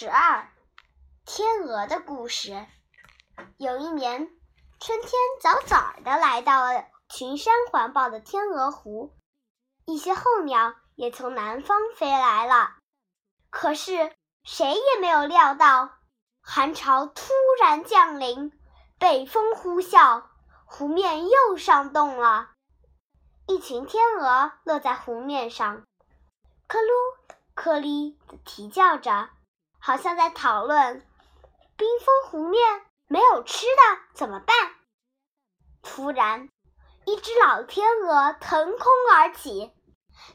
十二，天鹅的故事。有一年，春天早早的来到了群山环抱的天鹅湖，一些候鸟也从南方飞来了。可是谁也没有料到，寒潮突然降临，北风呼啸，湖面又上冻了。一群天鹅落在湖面上，克噜克哩的啼叫着，好像在讨论冰封湖面没有吃的怎么办。突然，一只老天鹅腾空而起，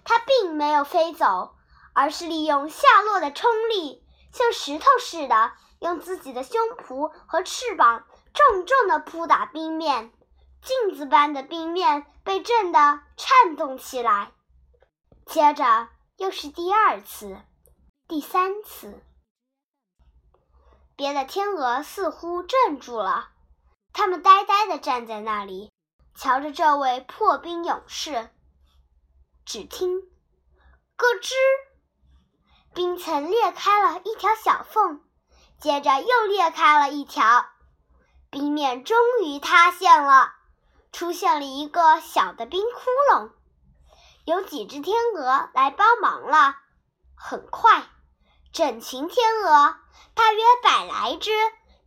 它并没有飞走，而是利用下落的冲力，像石头似的，用自己的胸脯和翅膀重重地扑打冰面。镜子般的冰面被震得颤动起来，接着又是第二次、第三次。别的天鹅似乎镇住了，它们呆呆地站在那里，瞧着这位破冰勇士。只听“咯吱”，冰层裂开了一条小缝，接着又裂开了一条，冰面终于塌陷了。出现了一个小的冰窟窿，有几只天鹅来帮忙了。很快，整群天鹅，大约百来只，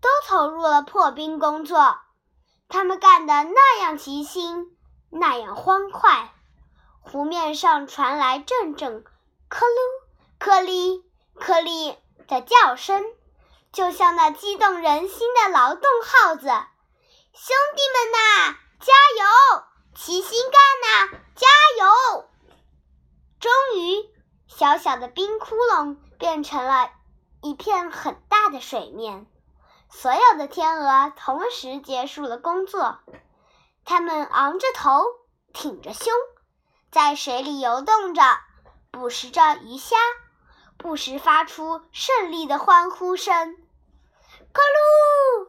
都投入了破冰工作。他们干得那样齐心，那样欢快，湖面上传来阵阵“克噜克哩克哩”的叫声，就像那激动人心的劳动号子。兄弟们呐油，齐心干呐！加油！终于，小小的冰窟窿变成了一片很大的水面。所有的天鹅同时结束了工作，它们昂着头，挺着胸，在水里游动着，捕食着鱼虾，不时发出胜利的欢呼声：“咕噜，”